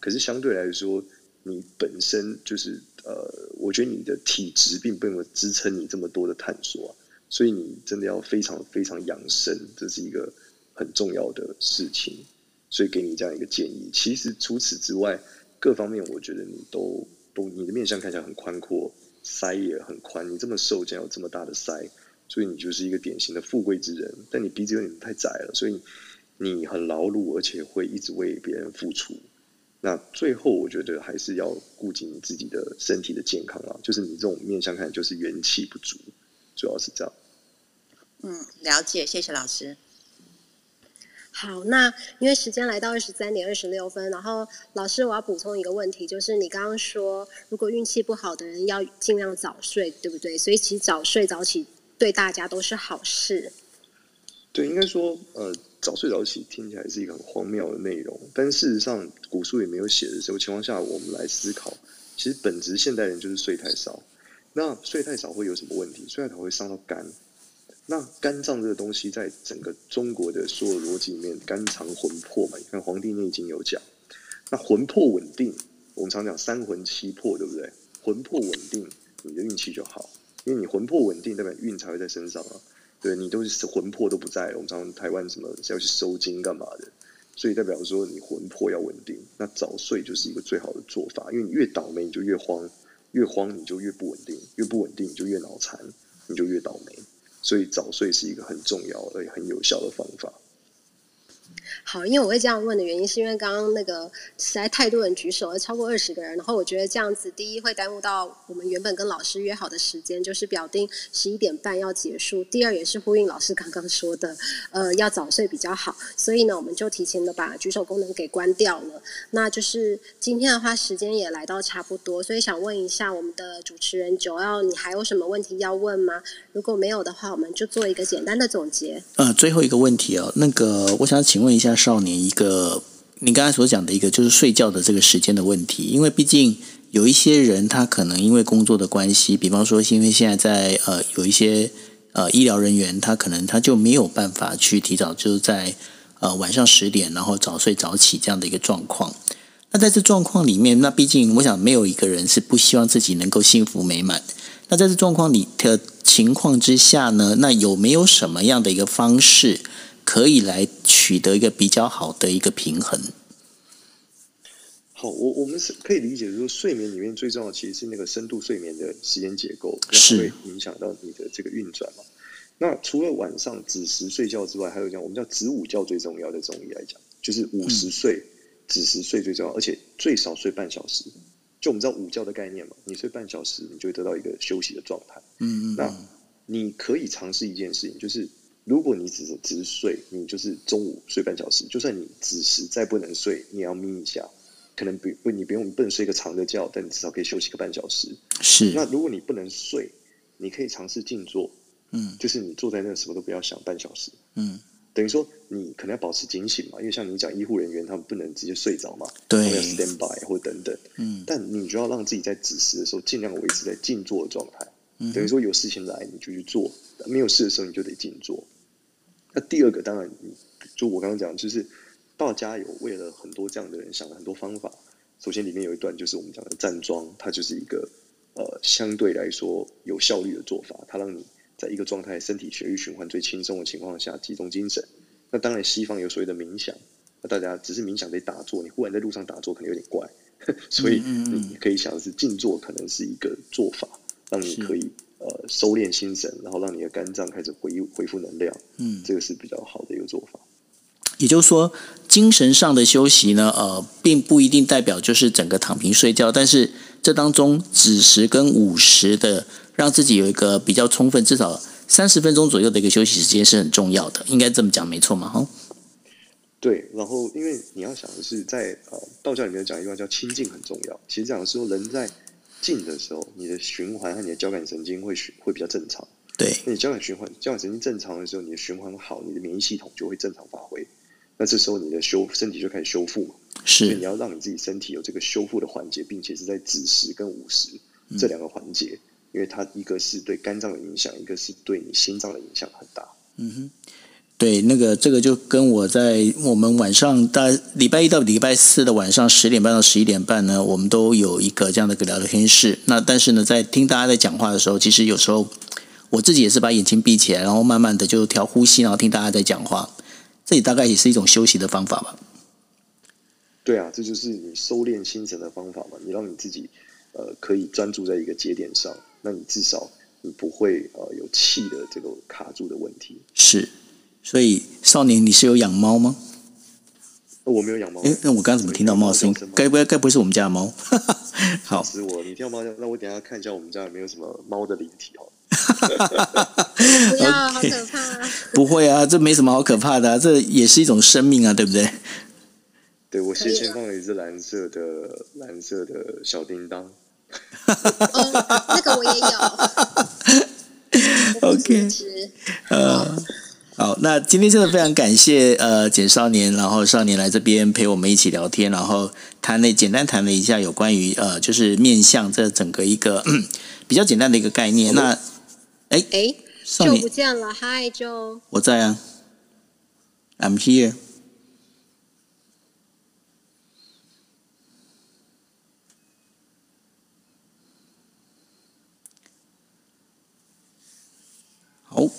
可是相对来说，你本身就是呃，我觉得你的体质并不能支撑你这么多的探索啊，所以你真的要非常非常养生，这是一个很重要的事情。所以给你这样一个建议。其实除此之外，各方面我觉得你都都你的面相看起来很宽阔，腮也很宽。你这么瘦，竟然有这么大的腮。所以你就是一个典型的富贵之人，但你鼻子有点太窄了，所以你很劳碌，而且会一直为别人付出。那最后我觉得还是要顾及你自己的身体的健康啊，就是你这种面相看就是元气不足，主要是这样。嗯，了解，谢谢老师。好，那因为时间来到二十三点二十六分，然后老师我要补充一个问题，就是你刚刚说如果运气不好的人要尽量早睡，对不对？所以其实早睡早起。对大家都是好事。对，应该说，呃，早睡早起听起来是一个很荒谬的内容，但事实上古书也没有写的时候情况下，我们来思考，其实本质现代人就是睡太少。那睡太少会有什么问题？睡太少会伤到肝。那肝脏这个东西，在整个中国的所有逻辑里面，肝藏魂魄嘛。你看《黄帝内经》有讲，那魂魄稳定，我们常讲三魂七魄，对不对？魂魄稳定，你的运气就好。因为你魂魄稳定，代表运才会在身上啊。对你都是魂魄都不在，我们常台湾什么要去收金干嘛的，所以代表说你魂魄要稳定。那早睡就是一个最好的做法，因为你越倒霉你就越慌，越慌你就越不稳定，越不稳定你就越脑残，你就越倒霉。所以早睡是一个很重要而且很有效的方法。好，因为我会这样问的原因，是因为刚刚那个实在太多人举手了，超过二十个人，然后我觉得这样子，第一会耽误到我们原本跟老师约好的时间，就是表定十一点半要结束；第二也是呼应老师刚刚说的，呃，要早睡比较好。所以呢，我们就提前的把举手功能给关掉了。那就是今天的话，时间也来到差不多，所以想问一下我们的主持人九幺，你还有什么问题要问吗？如果没有的话，我们就做一个简单的总结。呃，最后一个问题哦，那个我想请问一下。少年一个，你刚才所讲的一个就是睡觉的这个时间的问题，因为毕竟有一些人他可能因为工作的关系，比方说因为现在在呃有一些呃医疗人员，他可能他就没有办法去提早就是在呃晚上十点然后早睡早起这样的一个状况。那在这状况里面，那毕竟我想没有一个人是不希望自己能够幸福美满。那在这状况里的情况之下呢，那有没有什么样的一个方式可以来取得一个比较好的一个平衡？好，我我们是可以理解说，睡眠里面最重要其实是那个深度睡眠的时间结构，是会影响到你的这个运转嘛。那除了晚上子时睡觉之外，还有讲我们叫子午觉最重要的中医来讲，就是午时睡、子时睡最重要，而且最少睡半小时。就我们知道午觉的概念嘛，你睡半小时，你就会得到一个休息的状态。嗯嗯，那你可以尝试一件事情，就是如果你只是只是睡，你就是中午睡半小时，就算你子时再不能睡，你也要眯一下。可能不不，你不用不能睡一个长的觉，但你至少可以休息个半小时。是。那如果你不能睡，你可以尝试静坐。嗯。就是你坐在那什么都不要想半小时。嗯。等于说你可能要保持警醒嘛，因为像你讲医护人员他们不能直接睡着嘛，对，要 stand by 或等等。嗯。但你就要让自己在子时的时候尽量维持在静坐的状态。嗯。等于说有事情来你就去做，没有事的时候你就得静坐。那第二个当然，就我刚刚讲就是。道家有为了很多这样的人想了很多方法。首先，里面有一段就是我们讲的站桩，它就是一个呃相对来说有效率的做法。它让你在一个状态，身体血液循环最轻松的情况下集中精神。那当然，西方有所谓的冥想，那大家只是冥想得打坐，你忽然在路上打坐可能有点怪，所以你可以想的是静坐可能是一个做法，让你可以呃收敛心神，然后让你的肝脏开始回恢复能量。嗯，这个是比较好的一个做法。也就是说，精神上的休息呢，呃，并不一定代表就是整个躺平睡觉，但是这当中子时跟午时的，让自己有一个比较充分，至少三十分钟左右的一个休息时间是很重要的，应该这么讲没错嘛？哈。对，然后因为你要想的是，在呃道教里面讲一句话叫清净很重要。其实讲的是说，人在静的时候，你的循环和你的交感神经会会比较正常。对，那你交感循环、交感神经正常的时候，你的循环好，你的免疫系统就会正常发挥。那这时候你的修身体就开始修复嘛，是，所以你要让你自己身体有这个修复的环节，并且是在子时跟午时这两个环节，因为它一个是对肝脏的影响，一个是对你心脏的影响很大。嗯哼，对，那个这个就跟我在我们晚上大礼拜一到礼拜四的晚上十点半到十一点半呢，我们都有一个这样的一个聊天室。那但是呢，在听大家在讲话的时候，其实有时候我自己也是把眼睛闭起来，然后慢慢的就调呼吸，然后听大家在讲话。这也大概也是一种休息的方法吧。对啊，这就是你收敛心神的方法嘛。你让你自己呃可以专注在一个节点上，那你至少你不会呃有气的这个卡住的问题。是，所以少年你是有养猫吗？我没有养猫。哎，那我刚刚怎么听到猫声？该不该该不会是我们家的猫？好，是我。你听到猫叫，那我等下看一下我们家有没有什么猫的灵体哦。不要，好可怕！不会啊，这没什么好可怕的，这也是一种生命啊，对不对？对，我斜前放了一只蓝色的蓝色的小叮当。哦，那个我也有。OK，呃，好，那今天真的非常感谢呃简少年，然后少年来这边陪我们一起聊天，然后谈了简单谈了一下有关于呃就是面向这整个一个 比较简单的一个概念，那。哎哎，就不见了，嗨，就我在啊，I'm here。好。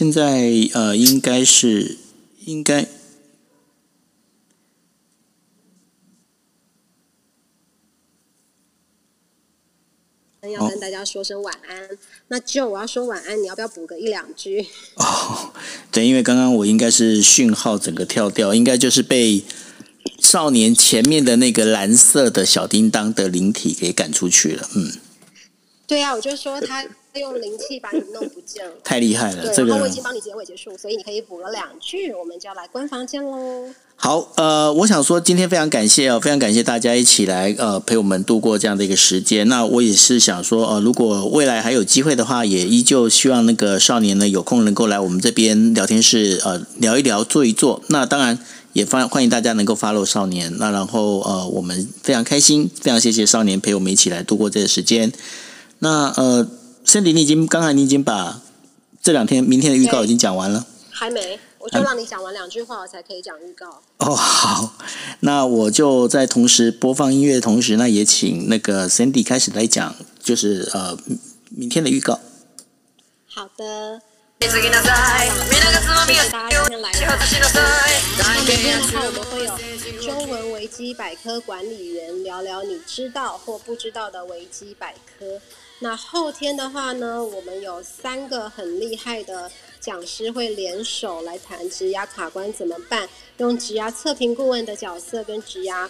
现在呃，应该是应该要跟大家说声晚安。那就我要说晚安，你要不要补个一两句？哦，对，因为刚刚我应该是讯号整个跳掉，应该就是被少年前面的那个蓝色的小叮当的灵体给赶出去了。嗯，对啊，我就说他用灵气把你弄不见了。太厉害了，对，这个然后我已经帮你结尾结束，所以你可以补了两句，我们就要来关房间喽。好，呃，我想说今天非常感谢哦，非常感谢大家一起来呃陪我们度过这样的一个时间。那我也是想说，呃，如果未来还有机会的话，也依旧希望那个少年呢有空能够来我们这边聊天室呃聊一聊，坐一坐。那当然也欢欢迎大家能够 follow 少年。那然后呃，我们非常开心，非常谢谢少年陪我们一起来度过这个时间。那呃，Cindy，你已经刚才你已经把这两天明天的预告已经讲完了。还没，我就让你讲完两句话，我才可以讲预告。哦，好，那我就在同时播放音乐的同时，那也请那个 Cindy 开始来讲，就是呃明天的预告。好的。谢谢大家今天来了。那明天的话，我们会有中文维基百科管理员聊聊你知道或不知道的维基百科。那后天的话呢，我们有三个很厉害的讲师会联手来谈职涯卡关怎么办，用职涯测评顾问的角色跟职涯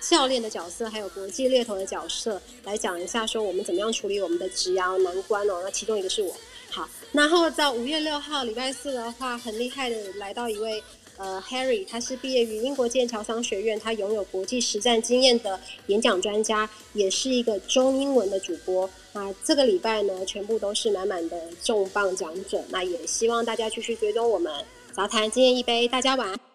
教练的角色，还有国际猎头的角色来讲一下，说我们怎么样处理我们的职涯难关哦。那其中一个是我。好，然后在五月六号礼拜四的话，很厉害的来到一位呃 Harry，他是毕业于英国剑桥商学院，他拥有国际实战经验的演讲专家，也是一个中英文的主播。那这个礼拜呢，全部都是满满的重磅奖者。那也希望大家继续追踪我们杂谈今天一杯，大家晚安。